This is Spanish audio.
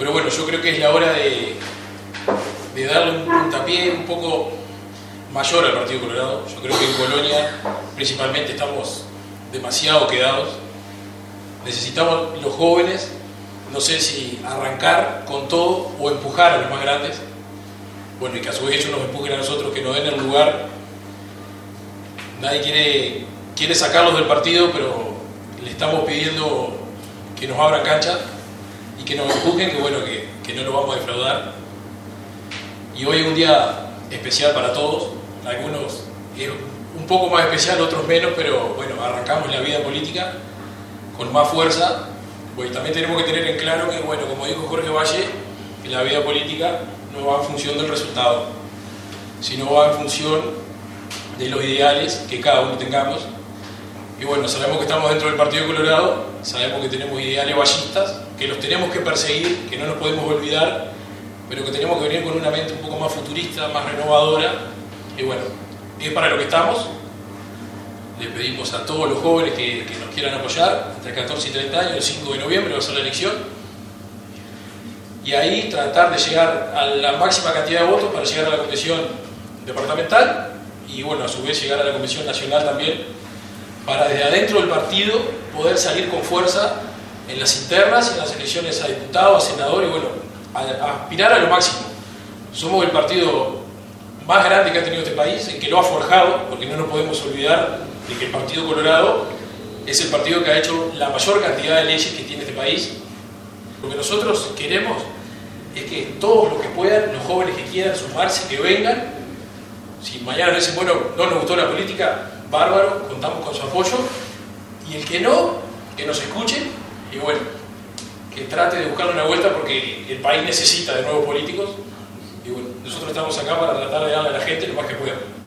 Pero bueno, yo creo que es la hora de, de darle un puntapié un poco mayor al Partido Colorado. Yo creo que en Colonia principalmente estamos demasiado quedados. Necesitamos los jóvenes, no sé si arrancar con todo o empujar a los más grandes. Bueno, y que a su vez ellos nos empujen a nosotros, que nos den el lugar. Nadie quiere, quiere sacarlos del partido, pero le estamos pidiendo que nos abran cancha y que nos empujen, que bueno, que, que no lo vamos a defraudar. Y hoy es un día especial para todos, algunos un poco más especial, otros menos, pero bueno, arrancamos la vida política con más fuerza. Pues también tenemos que tener en claro que, bueno, como dijo Jorge Valle, que la vida política no va en función del resultado, sino va en función de los ideales que cada uno tengamos. Y bueno, sabemos que estamos dentro del Partido Colorado, sabemos que tenemos ideales vallistas, que los tenemos que perseguir, que no nos podemos olvidar, pero que tenemos que venir con una mente un poco más futurista, más renovadora. Y bueno, es para lo que estamos. Le pedimos a todos los jóvenes que, que, nos quieran apoyar, entre 14 y 30 años, el 5 de noviembre va a ser la elección. Y ahí tratar de llegar a la máxima cantidad de votos para llegar a la comisión departamental y bueno, a su vez llegar a la comisión nacional también, para desde adentro del partido poder salir con fuerza en las internas, en las elecciones a diputados, a senadores, y bueno, a, a aspirar a lo máximo. Somos el partido más grande que ha tenido este país, el que lo ha forjado, porque no nos podemos olvidar de que el Partido Colorado es el partido que ha hecho la mayor cantidad de leyes que tiene este país. Lo que nosotros queremos es que todos los que puedan, los jóvenes que quieran sumarse, que vengan. Si mañana dicen, bueno, no nos gustó la política, bárbaro, contamos con su apoyo. Y el que no, que nos escuche y bueno, que trate de buscarle una vuelta porque el país necesita de nuevos políticos. Y bueno, nosotros estamos acá para tratar de darle a la gente lo más que pueda.